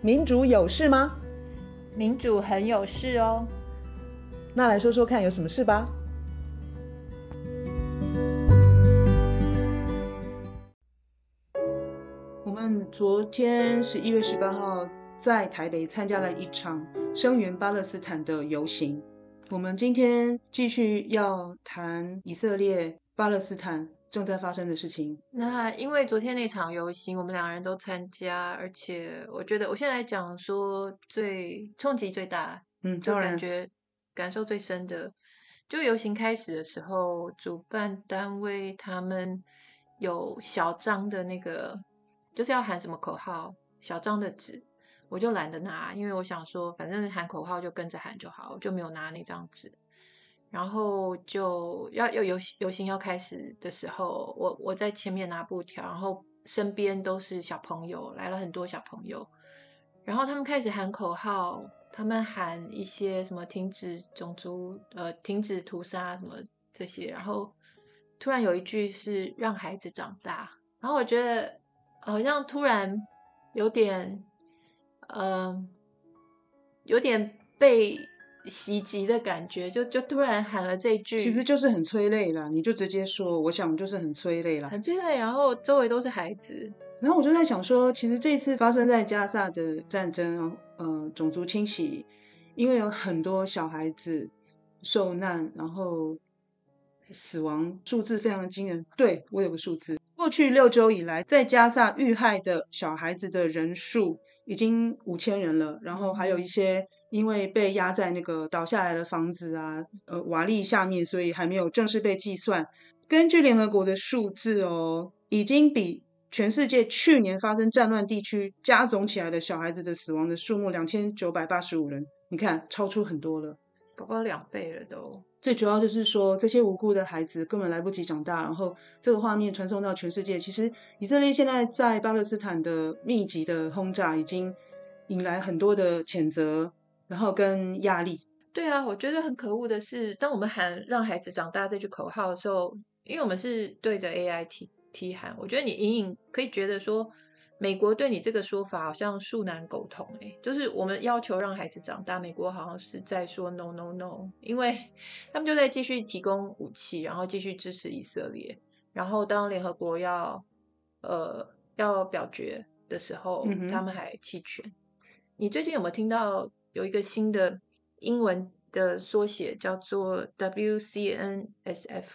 民主有事吗？民主很有事哦。那来说说看，有什么事吧？我们昨天十一月十八号在台北参加了一场声援巴勒斯坦的游行。我们今天继续要谈以色列、巴勒斯坦。正在发生的事情。那因为昨天那场游行，我们两个人都参加，而且我觉得，我现在讲说最冲击最大，嗯，就感觉感受最深的，就游行开始的时候，主办单位他们有小张的那个，就是要喊什么口号，小张的纸，我就懒得拿，因为我想说，反正喊口号就跟着喊就好，我就没有拿那张纸。然后就要要游游行要开始的时候，我我在前面拿布条，然后身边都是小朋友，来了很多小朋友，然后他们开始喊口号，他们喊一些什么停止种族呃停止屠杀什么这些，然后突然有一句是让孩子长大，然后我觉得好像突然有点嗯、有点被。袭击的感觉，就就突然喊了这句，其实就是很催泪啦。你就直接说，我想就是很催泪啦，很催泪。然后周围都是孩子，然后我就在想说，其实这次发生在加萨的战争，呃，种族清洗，因为有很多小孩子受难，然后死亡数字非常的惊人。对，我有个数字，过去六周以来，在加萨遇害的小孩子的人数已经五千人了，然后还有一些。因为被压在那个倒下来的房子啊，呃，瓦砾下面，所以还没有正式被计算。根据联合国的数字哦，已经比全世界去年发生战乱地区加总起来的小孩子的死亡的数目两千九百八十五人，你看超出很多了，搞不好两倍了都。最主要就是说，这些无辜的孩子根本来不及长大，然后这个画面传送到全世界。其实以色列现在在巴勒斯坦的密集的轰炸，已经引来很多的谴责。然后跟压力，对啊，我觉得很可恶的是，当我们喊“让孩子长大”这句口号的时候，因为我们是对着 AI 提提喊，我觉得你隐隐可以觉得说，美国对你这个说法好像恕难苟同诶，就是我们要求让孩子长大，美国好像是在说 “no no no”，因为他们就在继续提供武器，然后继续支持以色列，然后当联合国要呃要表决的时候，嗯、他们还弃权。你最近有没有听到？有一个新的英文的缩写叫做 WCNSF，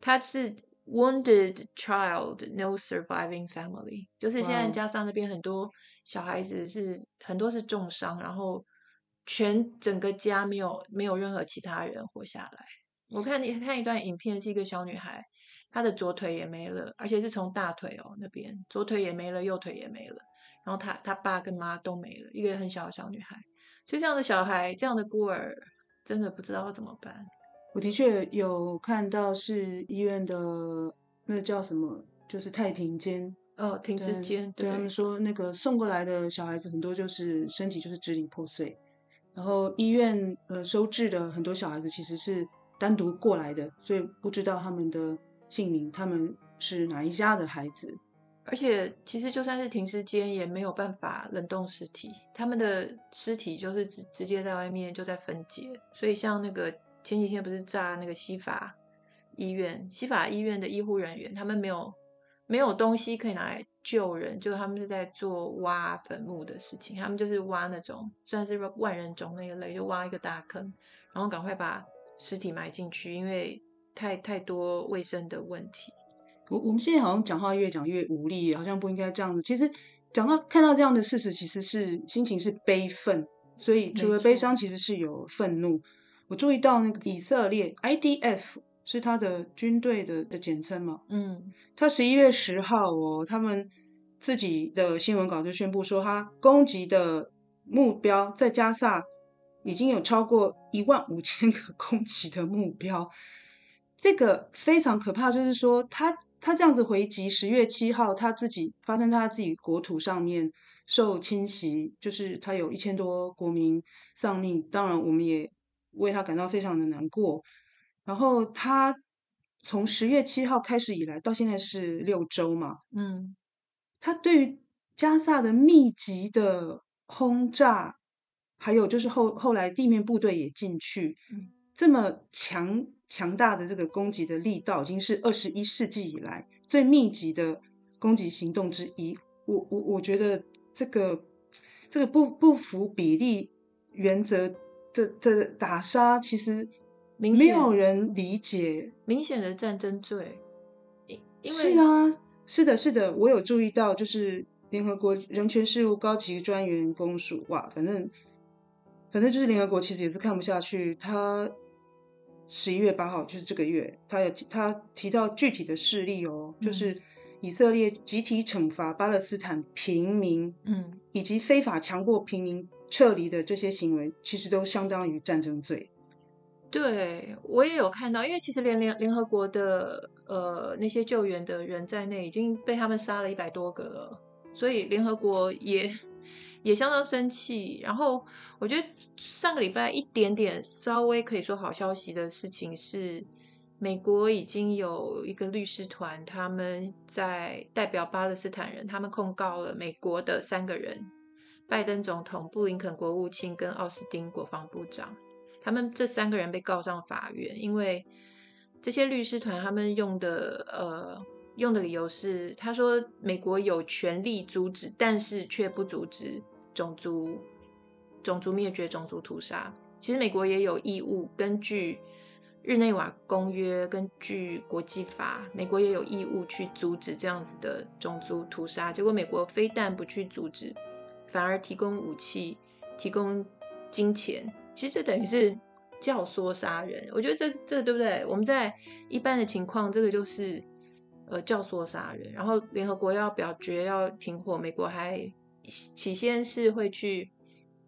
它是 Wounded Child No Surviving Family，就是现在加上那边很多小孩子是.很多是重伤，然后全整个家没有没有任何其他人活下来。我看你看一段影片，是一个小女孩，她的左腿也没了，而且是从大腿哦那边，左腿也没了，右腿也没了，然后她她爸跟妈都没了，一个很小的小女孩。这样的小孩，这样的孤儿，真的不知道要怎么办。我的确有看到是医院的那叫什么，就是太平间哦，停尸间。对，对他们说，那个送过来的小孩子很多就是身体就是支离破碎，然后医院呃收治的很多小孩子其实是单独过来的，所以不知道他们的姓名，他们是哪一家的孩子。而且，其实就算是停尸间，也没有办法冷冻尸体。他们的尸体就是直直接在外面就在分解。所以，像那个前几天不是炸那个西法医院，西法医院的医护人员，他们没有没有东西可以拿来救人，就他们是在做挖坟墓的事情。他们就是挖那种算是万人冢那一类，就挖一个大坑，然后赶快把尸体埋进去，因为太太多卫生的问题。我我们现在好像讲话越讲越无力，好像不应该这样子。其实讲到看到这样的事实，其实是心情是悲愤，所以除了悲伤，其实是有愤怒。我注意到那个以色列 IDF 是他的军队的的简称嘛，嗯，他十一月十号哦，他们自己的新闻稿就宣布说，他攻击的目标在加萨已经有超过一万五千个攻击的目标。这个非常可怕，就是说他他这样子回击，十月七号他自己发生在他自己国土上面受侵袭，就是他有一千多国民丧命，当然我们也为他感到非常的难过。然后他从十月七号开始以来，到现在是六周嘛，嗯，他对于加萨的密集的轰炸，还有就是后后来地面部队也进去，嗯，这么强强大的这个攻击的力道，已经是二十一世纪以来最密集的攻击行动之一。我我我觉得这个这个不不符比例原则的的打杀，其实没有人理解，明显的战争罪。因为是啊，是的，是的，我有注意到，就是联合国人权事务高级专员公署，哇，反正反正就是联合国其实也是看不下去。他十一月八号就是这个月，他有他提到具体的事例哦，嗯、就是以色列集体惩罚巴勒斯坦平民，嗯，以及非法强迫平民撤离的这些行为，其实都相当于战争罪。对，我也有看到，因为其实连联联合国的呃那些救援的人在内，已经被他们杀了一百多个了，所以联合国也也相当生气。然后我觉得上个礼拜一点点稍微可以说好消息的事情是，美国已经有一个律师团，他们在代表巴勒斯坦人，他们控告了美国的三个人：拜登总统、布林肯国务卿跟奥斯汀国防部长。他们这三个人被告上法院，因为这些律师团他们用的呃用的理由是，他说美国有权利阻止，但是却不阻止种族种族灭绝、种族屠杀。其实美国也有义务，根据日内瓦公约，根据国际法，美国也有义务去阻止这样子的种族屠杀。结果美国非但不去阻止，反而提供武器、提供金钱。其实这等于是教唆杀人，我觉得这这对不对？我们在一般的情况，这个就是呃教唆杀人。然后联合国要表决要停火，美国还起先是会去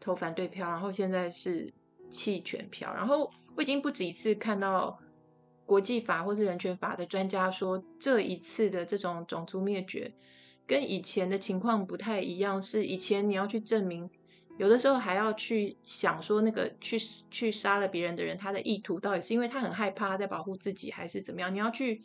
投反对票，然后现在是弃权票。然后我已经不止一次看到国际法或是人权法的专家说，这一次的这种种族灭绝跟以前的情况不太一样，是以前你要去证明。有的时候还要去想说，那个去去杀了别人的人，他的意图到底是因为他很害怕在保护自己，还是怎么样？你要去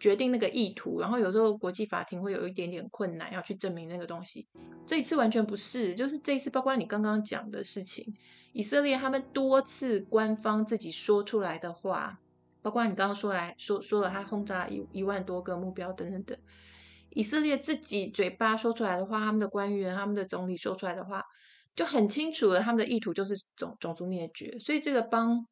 决定那个意图，然后有时候国际法庭会有一点点困难，要去证明那个东西。这一次完全不是，就是这一次，包括你刚刚讲的事情，以色列他们多次官方自己说出来的话，包括你刚刚说来说说了他轰炸一一万多个目标等等等，以色列自己嘴巴说出来的话，他们的官员、他们的总理说出来的话。就很清楚了，他们的意图就是种种族灭绝，所以这个帮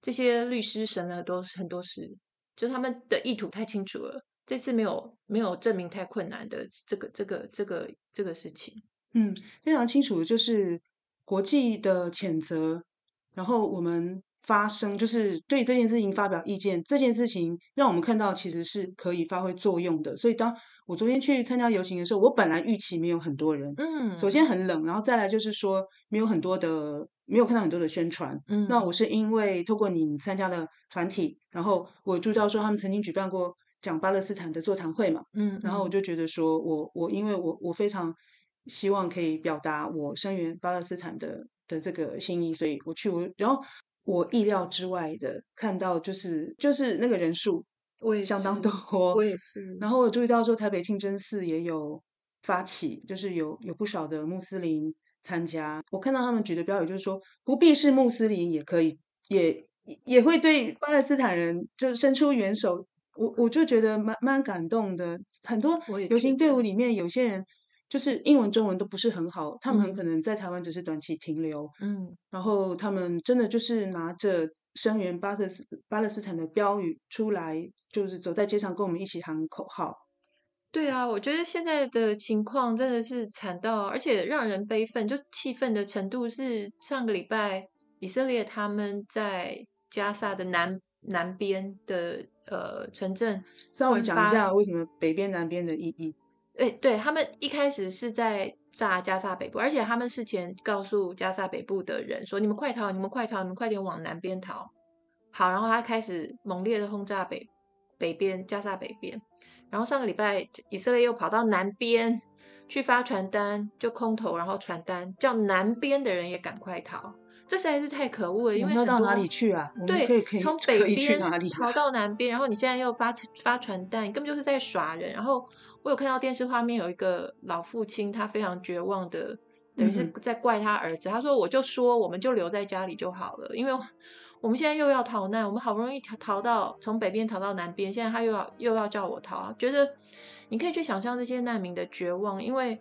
这些律师省了都很多事，就他们的意图太清楚了，这次没有没有证明太困难的这个这个这个这个事情，嗯，非常清楚，就是国际的谴责，然后我们发声，就是对这件事情发表意见，这件事情让我们看到其实是可以发挥作用的，所以当。我昨天去参加游行的时候，我本来预期没有很多人。嗯，首先很冷，然后再来就是说没有很多的，没有看到很多的宣传。嗯，那我是因为透过你参加了团体，然后我注意到说他们曾经举办过讲巴勒斯坦的座谈会嘛。嗯，然后我就觉得说我我因为我我非常希望可以表达我声援巴勒斯坦的的这个心意，所以我去我然后我意料之外的看到就是就是那个人数。我也相当多，我也是。然后我注意到说，台北清真寺也有发起，就是有有不少的穆斯林参加。我看到他们举的标语就是说，不必是穆斯林也可以，也也会对巴勒斯坦人就伸出援手。我我就觉得蛮蛮感动的。很多游行队伍里面，有些人就是英文、中文都不是很好，他们很可能在台湾只是短期停留。嗯，然后他们真的就是拿着。声援巴勒斯巴勒斯坦的标语出来，就是走在街上跟我们一起喊口号。对啊，我觉得现在的情况真的是惨到，而且让人悲愤，就气愤的程度是上个礼拜以色列他们在加萨的南南边的呃城镇，稍微讲一下为什么北边南边的意义。对，对他们一开始是在炸加萨北部，而且他们事前告诉加萨北部的人说：“你们快逃，你们快逃，你们快点往南边逃。”好，然后他开始猛烈的轰炸北北边加萨北边，然后上个礼拜以色列又跑到南边去发传单，就空投，然后传单叫南边的人也赶快逃。这实在是太可恶了，因为要到哪里去啊？对，可以可以从北边逃到南边，然后你现在又发发传单，你根本就是在耍人。然后我有看到电视画面，有一个老父亲，他非常绝望的等于是在怪他儿子。他说：“我就说，我们就留在家里就好了，因为我们现在又要逃难，我们好不容易逃逃到从北边逃到南边，现在他又要又要叫我逃啊，觉得你可以去想象这些难民的绝望，因为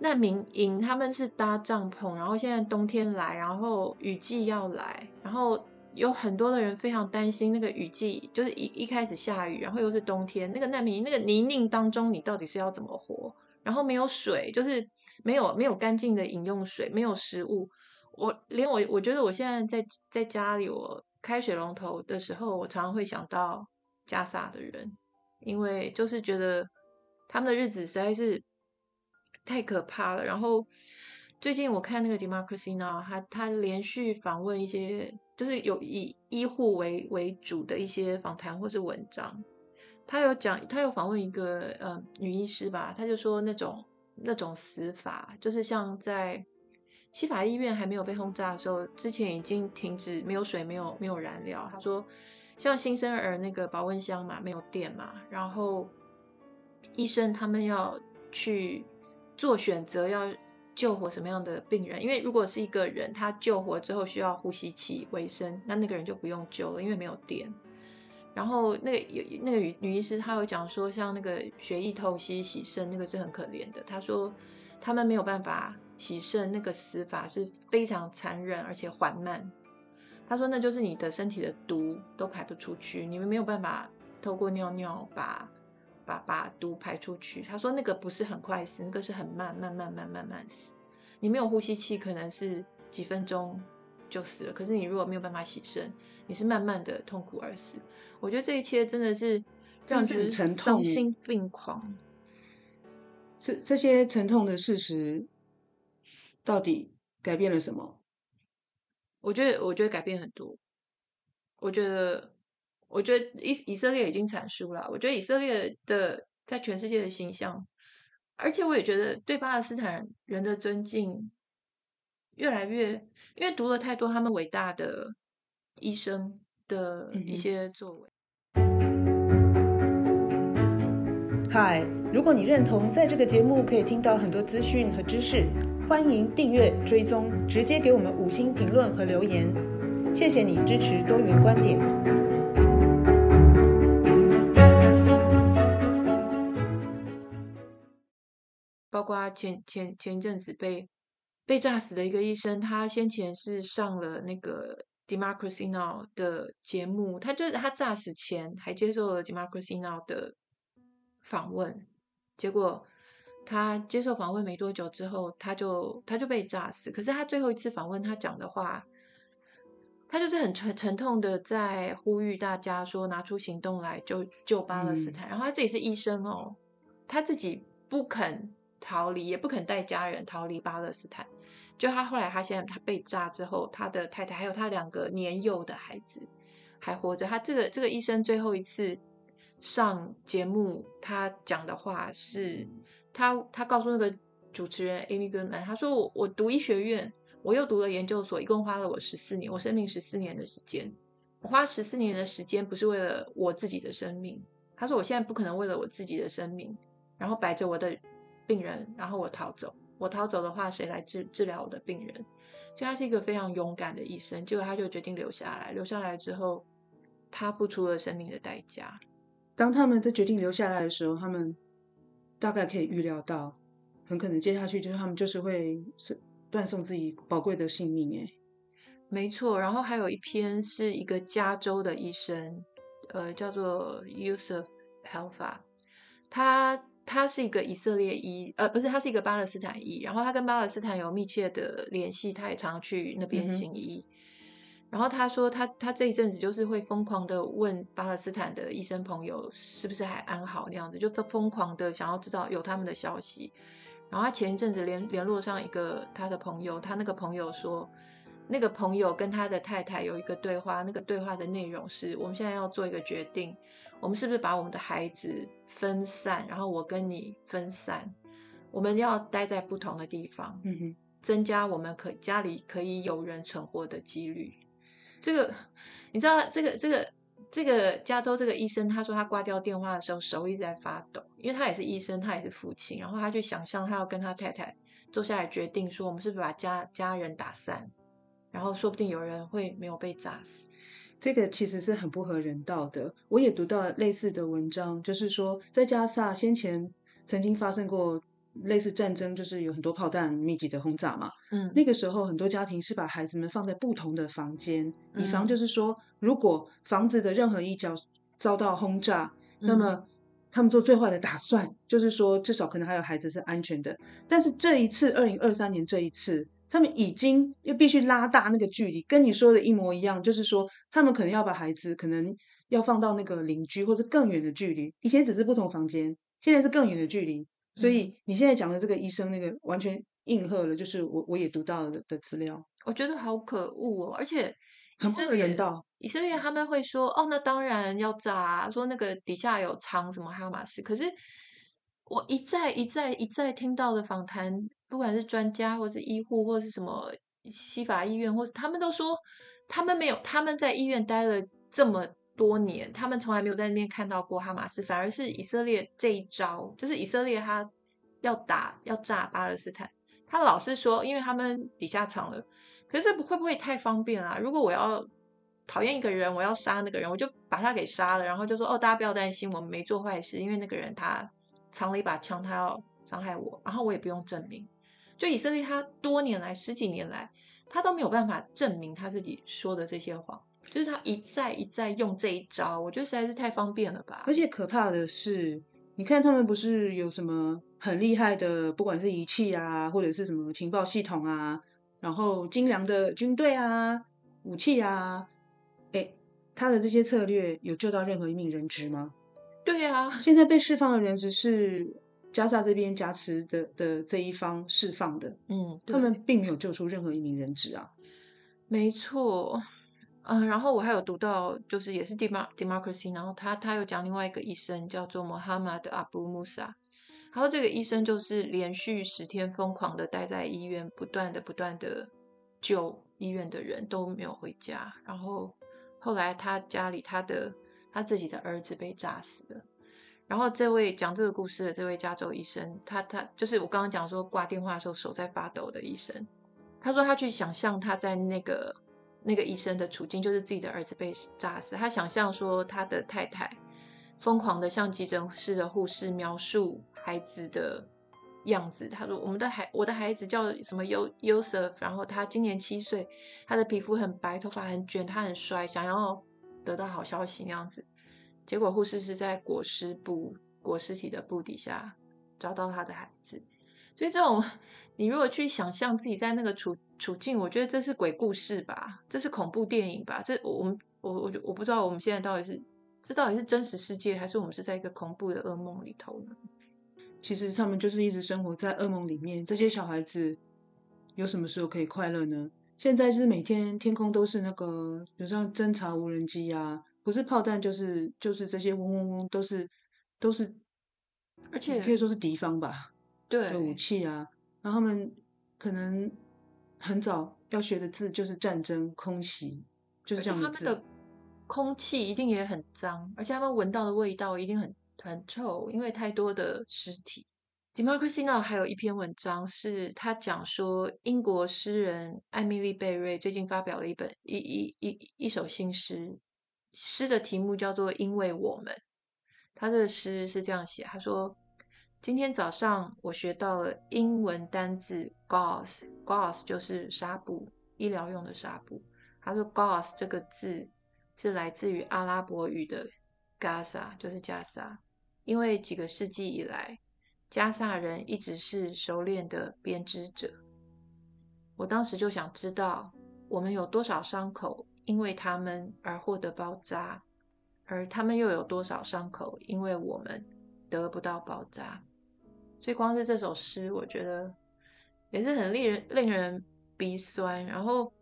难民营他们是搭帐篷，然后现在冬天来，然后雨季要来，然后。”有很多的人非常担心那个雨季，就是一一开始下雨，然后又是冬天，那个难民那个泥泞当中，你到底是要怎么活？然后没有水，就是没有没有干净的饮用水，没有食物。我连我我觉得我现在在在家里，我开水龙头的时候，我常常会想到加萨的人，因为就是觉得他们的日子实在是太可怕了。然后最近我看那个 Democracy Now，他他连续访问一些。就是有以医护为为主的一些访谈或是文章，他有讲，他有访问一个呃女医师吧，他就说那种那种死法，就是像在西法医院还没有被轰炸的时候，之前已经停止没有水、没有没有燃料。他说像新生儿那个保温箱嘛，没有电嘛，然后医生他们要去做选择要。救活什么样的病人？因为如果是一个人，他救活之后需要呼吸器维生，那那个人就不用救了，因为没有电。然后那个有那个女女医师，她有讲说，像那个血液透析洗肾，那个是很可怜的。她说他们没有办法洗肾，那个死法是非常残忍而且缓慢。他说那就是你的身体的毒都排不出去，你们没有办法透过尿尿把。把把毒排出去，他说那个不是很快死，那个是很慢慢慢慢慢慢死。你没有呼吸器，可能是几分钟就死了。可是你如果没有办法洗肾，你是慢慢的痛苦而死。我觉得这一切真的是让人丧心病狂。这这些沉痛的事实到底改变了什么？我觉得，我觉得改变很多。我觉得。我觉得以以色列已经惨输了。我觉得以色列的在全世界的形象，而且我也觉得对巴勒斯坦人的尊敬越来越，因为读了太多他们伟大的医生的一些作为。嗨，如果你认同在这个节目可以听到很多资讯和知识，欢迎订阅追踪，直接给我们五星评论和留言。谢谢你支持多元观点。包括前前前一阵子被被炸死的一个医生，他先前是上了那个 Democracy Now 的节目，他就是他炸死前还接受了 Democracy Now 的访问，结果他接受访问没多久之后，他就他就被炸死。可是他最后一次访问，他讲的话，他就是很沉沉痛的在呼吁大家说，拿出行动来救救巴勒斯坦。嗯、然后他自己是医生哦，他自己不肯。逃离也不肯带家人逃离巴勒斯坦。就他后来，他现在他被炸之后，他的太太还有他两个年幼的孩子还活着。他这个这个医生最后一次上节目，他讲的话是，他他告诉那个主持人 Amy Goodman，他说我我读医学院，我又读了研究所，一共花了我十四年，我生命十四年的时间，我花十四年的时间不是为了我自己的生命。他说我现在不可能为了我自己的生命，然后摆着我的。病人，然后我逃走。我逃走的话，谁来治治疗我的病人？所以他是一个非常勇敢的医生。结果他就决定留下来。留下来之后，他付出了生命的代价。当他们在决定留下来的时候，他们大概可以预料到，很可能接下去就是他们就是会断送自己宝贵的性命。诶，没错。然后还有一篇是一个加州的医生，呃，叫做 Yusuf Helfa，他。他是一个以色列裔，呃，不是，他是一个巴勒斯坦裔。然后他跟巴勒斯坦有密切的联系，他也常去那边行医。嗯、然后他说他，他他这一阵子就是会疯狂的问巴勒斯坦的医生朋友是不是还安好那样子，就疯狂的想要知道有他们的消息。然后他前一阵子联联络上一个他的朋友，他那个朋友说，那个朋友跟他的太太有一个对话，那个对话的内容是我们现在要做一个决定。我们是不是把我们的孩子分散，然后我跟你分散，我们要待在不同的地方，嗯哼，增加我们可家里可以有人存活的几率。这个你知道，这个这个这个加州这个医生他说他挂掉电话的时候手一直在发抖，因为他也是医生，他也是父亲，然后他就想象他要跟他太太坐下来决定说，我们是不是把家家人打散，然后说不定有人会没有被炸死。这个其实是很不合人道的。我也读到类似的文章，就是说在加萨先前曾经发生过类似战争，就是有很多炮弹密集的轰炸嘛。嗯，那个时候很多家庭是把孩子们放在不同的房间，以防就是说，如果房子的任何一角遭到轰炸，嗯、那么他们做最坏的打算，就是说至少可能还有孩子是安全的。但是这一次，二零二三年这一次。他们已经又必须拉大那个距离，跟你说的一模一样，就是说他们可能要把孩子可能要放到那个邻居或者更远的距离。以前只是不同房间，现在是更远的距离。所以你现在讲的这个医生，那个完全应和了，就是我我也读到了的，的资料。我觉得好可恶哦，而且很不人道。以色列他们会说：“哦，那当然要炸啊，说那个底下有藏什么哈马斯。”可是我一再一再一再听到的访谈。不管是专家，或是医护，或是什么西法医院，或是他们都说，他们没有，他们在医院待了这么多年，他们从来没有在那边看到过哈马斯，反而是以色列这一招，就是以色列他要打要炸巴勒斯坦，他老是说，因为他们底下藏了，可是这会不会太方便啊？如果我要讨厌一个人，我要杀那个人，我就把他给杀了，然后就说，哦，大家不要担心，我们没做坏事，因为那个人他藏了一把枪，他要伤害我，然后我也不用证明。就以色列，他多年来十几年来，他都没有办法证明他自己说的这些谎，就是他一再一再用这一招，我觉得实在是太方便了吧。而且可怕的是，你看他们不是有什么很厉害的，不管是仪器啊，或者是什么情报系统啊，然后精良的军队啊、武器啊，哎，他的这些策略有救到任何一名人质吗？对啊，现在被释放的人质是。加萨这边加持的的这一方释放的，嗯，他们并没有救出任何一名人质啊。没错，嗯、然后我还有读到，就是也是 dem democracy，然后他他又讲另外一个医生叫做 Mohammad Abu Musa，然后这个医生就是连续十天疯狂的待在医院，不断的不断的救医院的人都没有回家，然后后来他家里他的他自己的儿子被炸死了。然后这位讲这个故事的这位加州医生，他他就是我刚刚讲说挂电话的时候手在发抖的医生。他说他去想象他在那个那个医生的处境，就是自己的儿子被炸死。他想象说他的太太疯狂的向急诊室的护士描述孩子的样子。他说我们的孩我的孩子叫什么 Yosef，然后他今年七岁，他的皮肤很白，头发很卷，他很帅，想要得到好消息那样子。结果护士是在裹尸布、裹尸体的布底下找到他的孩子，所以这种你如果去想象自己在那个处处境，我觉得这是鬼故事吧，这是恐怖电影吧？这我们我我我不知道我们现在到底是这到底是真实世界，还是我们是在一个恐怖的噩梦里头呢？其实他们就是一直生活在噩梦里面。这些小孩子有什么时候可以快乐呢？现在是每天天空都是那个，比如像侦察无人机啊。不是炮弹，就是就是这些嗡嗡嗡，都是都是，而且可以说是敌方吧，对的武器啊。然后他们可能很早要学的字就是战争、空袭，就是这样的字。他们的空气一定也很脏，而且他们闻到的味道一定很很臭，因为太多的尸体。Democracy Now 还有一篇文章是他讲说，英国诗人艾米丽贝瑞最近发表了一本一一一一首新诗。诗的题目叫做《因为我们》，他的诗是这样写：他说，今天早上我学到了英文单字 gauze，gauze 就是纱布，医疗用的纱布。他说 gauze 这个字是来自于阿拉伯语的 Gaza，就是加沙。因为几个世纪以来，加沙人一直是熟练的编织者。我当时就想知道，我们有多少伤口？因为他们而获得包扎，而他们又有多少伤口？因为我们得不到包扎，所以光是这首诗，我觉得也是很令人令人鼻酸。然后，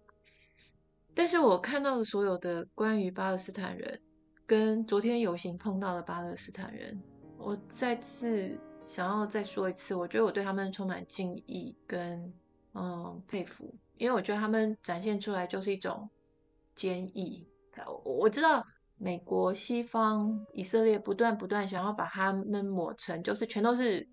但是我看到的所有的关于巴勒斯坦人，跟昨天游行碰到的巴勒斯坦人，我再次想要再说一次，我觉得我对他们充满敬意跟嗯佩服，因为我觉得他们展现出来就是一种。坚毅，我知道美国、西方、以色列不断不断想要把他们抹成，就是全都是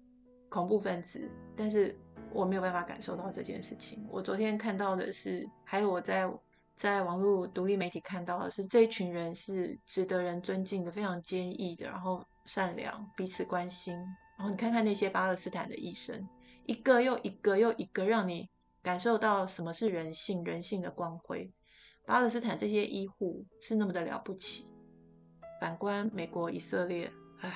恐怖分子。但是我没有办法感受到这件事情。我昨天看到的是，还有我在在网络独立媒体看到的是，这一群人是值得人尊敬的，非常坚毅的，然后善良，彼此关心。然后你看看那些巴勒斯坦的医生，一个又一个又一个，让你感受到什么是人性，人性的光辉。巴勒斯坦这些医护是那么的了不起。反观美国、以色列，唉，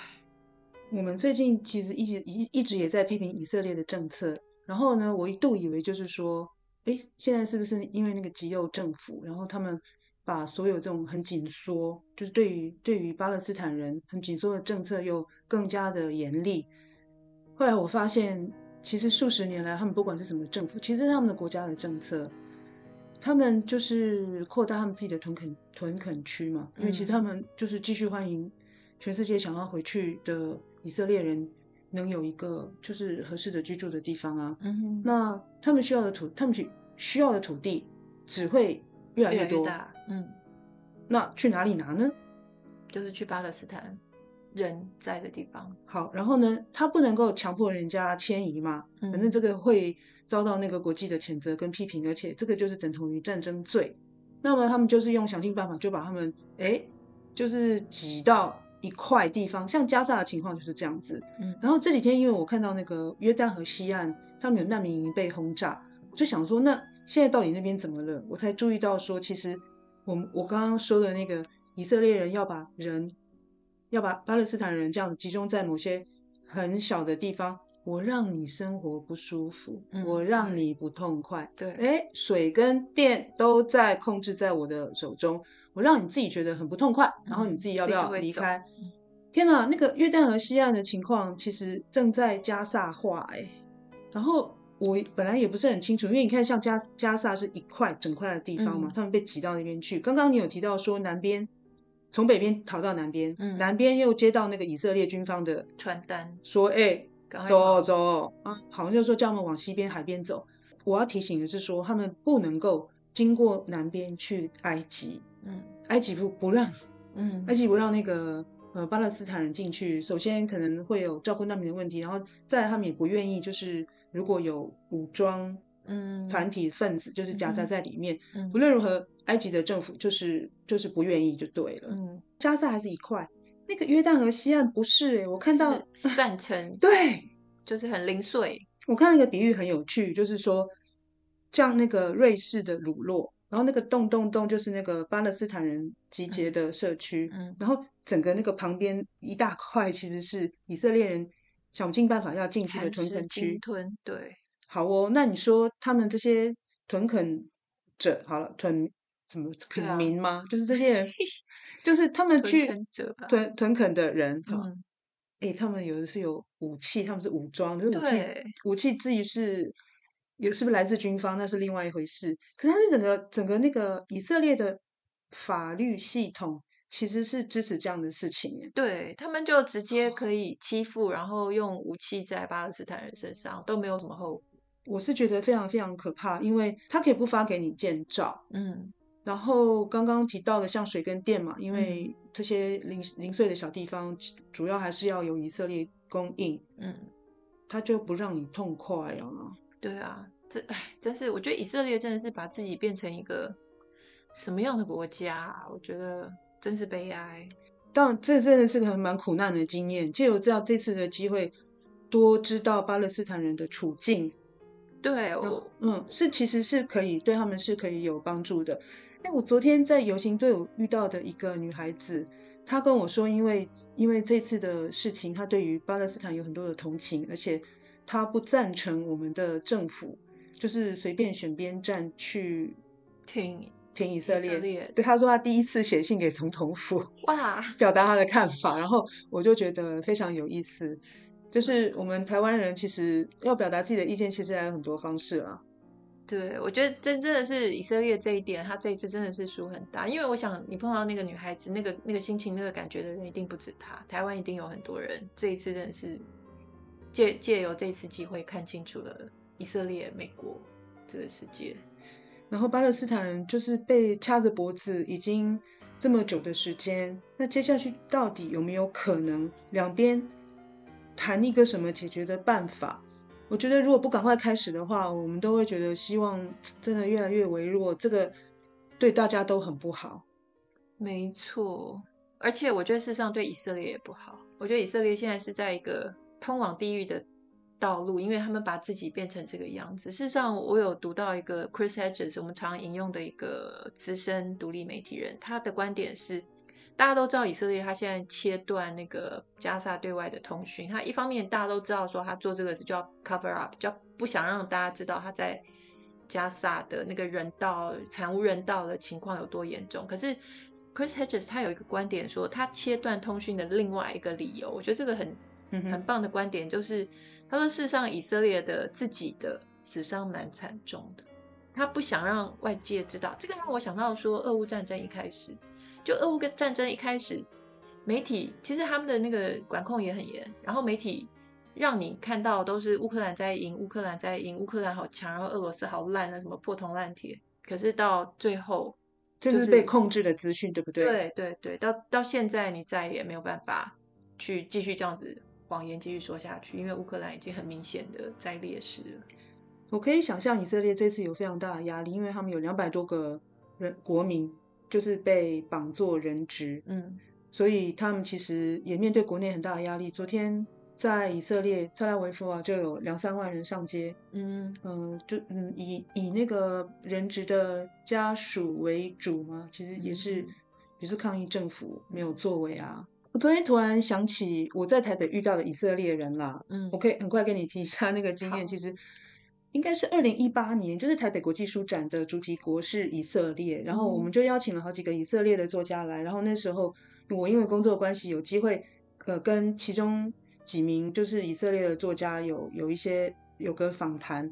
我们最近其实一直一一直也在批评以色列的政策。然后呢，我一度以为就是说，哎，现在是不是因为那个极右政府，然后他们把所有这种很紧缩，就是对于对于巴勒斯坦人很紧缩的政策又更加的严厉。后来我发现，其实数十年来，他们不管是什么政府，其实他们的国家的政策。他们就是扩大他们自己的屯垦屯垦区嘛，因为其实他们就是继续欢迎全世界想要回去的以色列人能有一个就是合适的居住的地方啊。嗯哼，那他们需要的土，他们需需要的土地只会越来越多。越越大。嗯，那去哪里拿呢？就是去巴勒斯坦人在的地方。好，然后呢，他不能够强迫人家迁移嘛，反正这个会。遭到那个国际的谴责跟批评，而且这个就是等同于战争罪。那么他们就是用想尽办法，就把他们哎，就是挤到一块地方，像加沙的情况就是这样子。嗯，然后这几天因为我看到那个约旦河西岸，他们有难民营被轰炸，我就想说，那现在到底那边怎么了？我才注意到说，其实我我刚刚说的那个以色列人要把人要把巴勒斯坦人这样子集中在某些很小的地方。我让你生活不舒服，嗯、我让你不痛快。对，哎，水跟电都在控制在我的手中，我让你自己觉得很不痛快，嗯、然后你自己要不要离开？天哪，那个约旦河西岸的情况其实正在加萨化，哎，然后我本来也不是很清楚，因为你看，像加加萨是一块整块的地方嘛，嗯、他们被挤到那边去。刚刚你有提到说南边从北边逃到南边，嗯、南边又接到那个以色列军方的传单，说，哎。走走啊，好像就是说叫他们往西边海边走。我要提醒的是说，他们不能够经过南边去埃及。嗯，埃及不不让，嗯，埃及不让那个呃巴勒斯坦人进去。首先可能会有照顾难民的问题，然后再来他们也不愿意，就是如果有武装嗯团体分子就是夹杂在里面。嗯，无论如何，埃及的政府就是就是不愿意就对了。嗯，加沙还是一块。那个约旦河西岸不是我看到散成 对，就是很零碎。我看那个比喻很有趣，就是说像那个瑞士的鲁洛，然后那个洞洞洞就是那个巴勒斯坦人集结的社区，嗯，嗯然后整个那个旁边一大块其实是以色列人想尽办法要进去的屯垦区。屯对，好哦，那你说他们这些屯垦者，好了屯。怎么垦民吗？啊、就是这些人，就是他们去屯屯垦的人哈。哎、嗯欸，他们有的是有武器，他们是武装，就是武器武器至于是有是不是来自军方，那是另外一回事。可是他是整个整个那个以色列的法律系统其实是支持这样的事情。对，他们就直接可以欺负，然后用武器在巴勒斯坦人身上都没有什么后果。我是觉得非常非常可怕，因为他可以不发给你建造，嗯。然后刚刚提到的像水跟电嘛，因为这些零零碎的小地方，主要还是要由以色列供应，嗯，他就不让你痛快啊。对啊，这哎，真是我觉得以色列真的是把自己变成一个什么样的国家啊？我觉得真是悲哀。当然，这真的是个很蛮苦难的经验，借由这样这次的机会，多知道巴勒斯坦人的处境。对，我嗯，是其实是可以对他们是可以有帮助的。哎，我昨天在游行队伍遇到的一个女孩子，她跟我说，因为因为这次的事情，她对于巴勒斯坦有很多的同情，而且她不赞成我们的政府就是随便选边站去挺挺以色列。对，他说他第一次写信给总统府，哇，表达他的看法，然后我就觉得非常有意思，就是我们台湾人其实要表达自己的意见，其实还有很多方式啊。对，我觉得真真的是以色列这一点，他这一次真的是输很大。因为我想，你碰到那个女孩子，那个那个心情、那个感觉的人，一定不止他。台湾一定有很多人，这一次真的是借借由这一次机会，看清楚了以色列、美国这个世界。然后巴勒斯坦人就是被掐着脖子，已经这么久的时间。那接下去到底有没有可能两边谈一个什么解决的办法？我觉得如果不赶快开始的话，我们都会觉得希望真的越来越微弱，这个对大家都很不好。没错，而且我觉得事实上对以色列也不好。我觉得以色列现在是在一个通往地狱的道路，因为他们把自己变成这个样子。事实上，我有读到一个 Chris Hedges，我们常引用的一个资深独立媒体人，他的观点是，大家都知道以色列他现在切断那个加沙对外的通讯，他一方面大家都知道说他做这个是叫 cover up，叫不想让大家知道他在加沙的那个人道惨无人道的情况有多严重，可是。Chris Hedges 他有一个观点说，他切断通讯的另外一个理由，我觉得这个很很棒的观点，就是他说，事实上以色列的自己的死伤蛮惨重的，他不想让外界知道。这个让我想到说，俄乌战争一开始，就俄乌跟战争一开始，媒体其实他们的那个管控也很严，然后媒体让你看到都是乌克兰在赢，乌克兰在赢，乌克兰好强，然后俄罗斯好烂啊，什么破铜烂铁。可是到最后。这是被控制的资讯，对不对？对对对，到到现在你再也没有办法去继续这样子谎言继续说下去，因为乌克兰已经很明显的在劣势了。我可以想象以色列这次有非常大的压力，因为他们有两百多个人国民就是被绑做人质，嗯，所以他们其实也面对国内很大的压力。昨天。在以色列特拉维夫啊，就有两三万人上街，嗯嗯、呃，就嗯以以那个人质的家属为主嘛，其实也是、嗯、也是抗议政府没有作为啊。我昨天突然想起我在台北遇到的以色列人啦，嗯，我可以很快跟你提一下那个经验。其实应该是二零一八年，就是台北国际书展的主题国是以色列，然后我们就邀请了好几个以色列的作家来，然后那时候我因为工作关系有机会呃跟其中。几名就是以色列的作家有有一些有个访谈，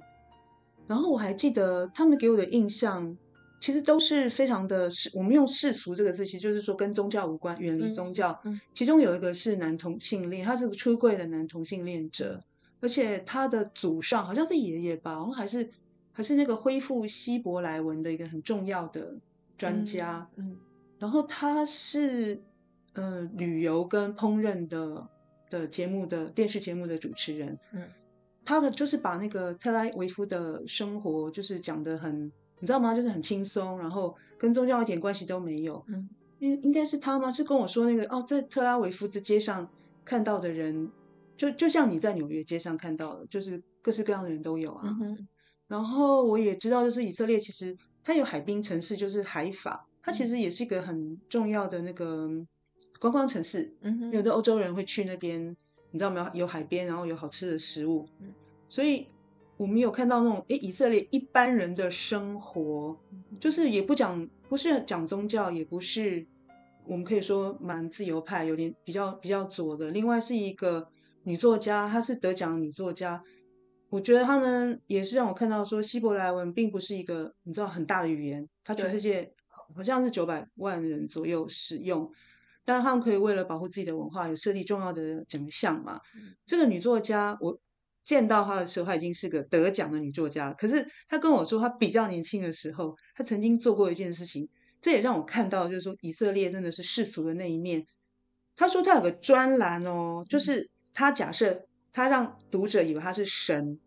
然后我还记得他们给我的印象，其实都是非常的世，我们用世俗这个字，其实就是说跟宗教无关，远离宗教。嗯嗯、其中有一个是男同性恋，他是个出柜的男同性恋者，而且他的祖上好像是爷爷吧，好像还是还是那个恢复希伯来文的一个很重要的专家。嗯，嗯然后他是呃旅游跟烹饪的。的节目的电视节目的主持人，嗯，他的就是把那个特拉维夫的生活就是讲得很，你知道吗？就是很轻松，然后跟宗教一点关系都没有，嗯，应应该是他吗？是跟我说那个哦，在特拉维夫的街上看到的人，就就像你在纽约街上看到的，就是各式各样的人都有啊。嗯，然后我也知道，就是以色列其实它有海滨城市，就是海法，它其实也是一个很重要的那个。观光城市，嗯哼，有的欧洲人会去那边，你知道没有？有海边，然后有好吃的食物，嗯，所以我们有看到那种，诶，以色列一般人的生活，就是也不讲，不是讲宗教，也不是，我们可以说蛮自由派，有点比较比较左的。另外是一个女作家，她是得奖女作家，我觉得他们也是让我看到说，希伯来文并不是一个你知道很大的语言，它全世界好像是九百万人左右使用。当然，他们可以为了保护自己的文化，有设立重要的奖项嘛。嗯、这个女作家，我见到她的时候，她已经是个得奖的女作家。可是她跟我说，她比较年轻的时候，她曾经做过一件事情，这也让我看到，就是说以色列真的是世俗的那一面。她说她有个专栏哦，就是她假设她让读者以为她是神，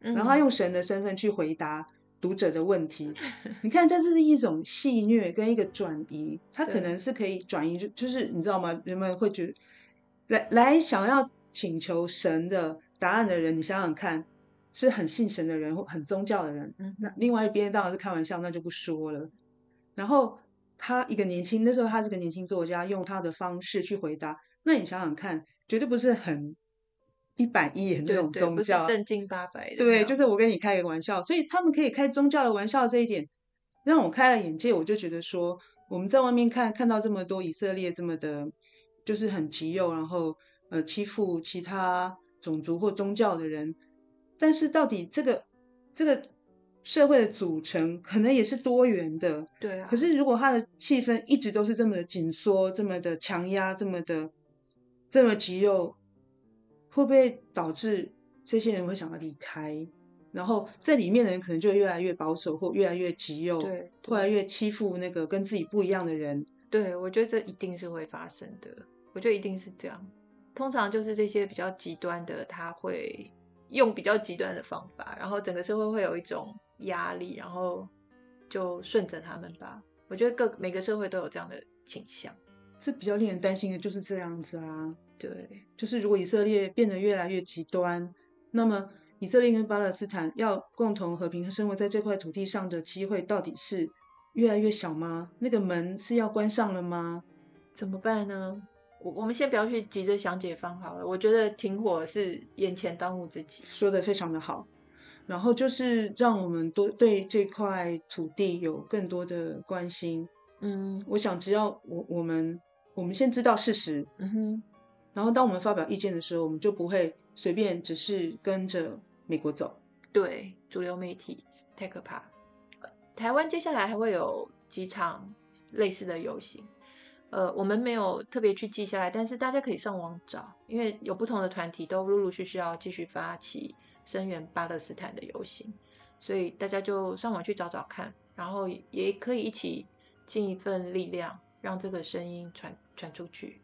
然后她用神的身份去回答。读者的问题，你看，这是一种戏谑跟一个转移，他可能是可以转移，就就是你知道吗？人们会觉得来来想要请求神的答案的人，你想想看，是很信神的人或很宗教的人。那另外一边当然是开玩笑，那就不说了。然后他一个年轻，那时候他是个年轻作家，用他的方式去回答，那你想想看，绝对不是很。一百一很那种宗教，正经八百的。对，就是我跟你开个玩笑，所以他们可以开宗教的玩笑，这一点让我开了眼界。我就觉得说，我们在外面看看到这么多以色列这么的，就是很极右，然后呃欺负其他种族或宗教的人，但是到底这个这个社会的组成可能也是多元的。对啊。可是如果他的气氛一直都是这么的紧缩，这么的强压，这么的这么极右。会不会导致这些人会想要离开？然后在里面的人可能就越来越保守，或越来越极右，对，越来越欺负那个跟自己不一样的人。对，我觉得这一定是会发生的。我觉得一定是这样。通常就是这些比较极端的，他会用比较极端的方法，然后整个社会会有一种压力，然后就顺着他们吧。我觉得各每个社会都有这样的倾向，是比较令人担心的，就是这样子啊。对，就是如果以色列变得越来越极端，那么以色列跟巴勒斯坦要共同和平生活在这块土地上的机会，到底是越来越小吗？那个门是要关上了吗？怎么办呢？我我们先不要去急着想解方好了。我觉得停火是眼前当务之急。说的非常的好。然后就是让我们多对这块土地有更多的关心。嗯，我想只要我我们我们先知道事实，嗯哼，然后当我们发表意见的时候，我们就不会随便只是跟着美国走。对，主流媒体太可怕。台湾接下来还会有几场类似的游行。呃，我们没有特别去记下来，但是大家可以上网找，因为有不同的团体都陆陆续续要继续发起声援巴勒斯坦的游行，所以大家就上网去找找看，然后也可以一起尽一份力量，让这个声音传传出去。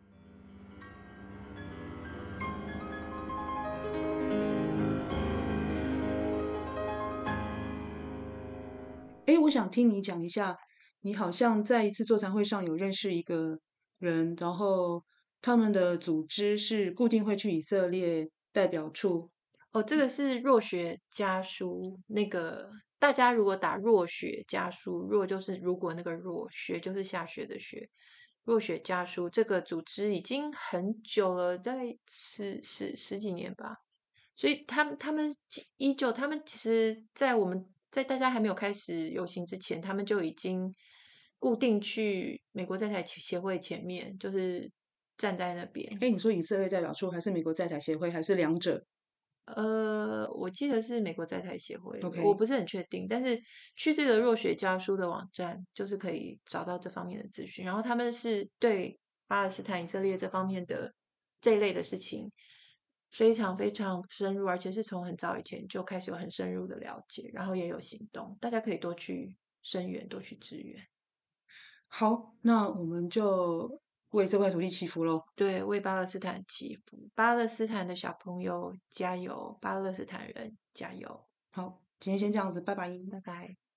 哎，我想听你讲一下。你好像在一次座谈会上有认识一个人，然后他们的组织是固定会去以色列代表处。哦，这个是若雪家书。那个大家如果打若雪家书，若就是如果那个若，雪就是下雪的雪。若雪家书这个组织已经很久了，在十十十几年吧。所以他们他们依旧，他们其实，在我们。在大家还没有开始游行之前，他们就已经固定去美国在台协会前面，就是站在那边。哎，你说以色列代表处还是美国在台协会，还是两者？呃，我记得是美国在台协会，Okay. 我不是很确定。但是去这个若雪家书的网站，就是可以找到这方面的资讯。然后他们是对巴勒斯坦、以色列这方面的这一类的事情。非常非常深入，而且是从很早以前就开始有很深入的了解，然后也有行动。大家可以多去声援，多去支援。好，那我们就为这块土地祈福喽。对，为巴勒斯坦祈福，巴勒斯坦的小朋友加油，巴勒斯坦人加油。好，今天先这样子，拜拜，拜拜。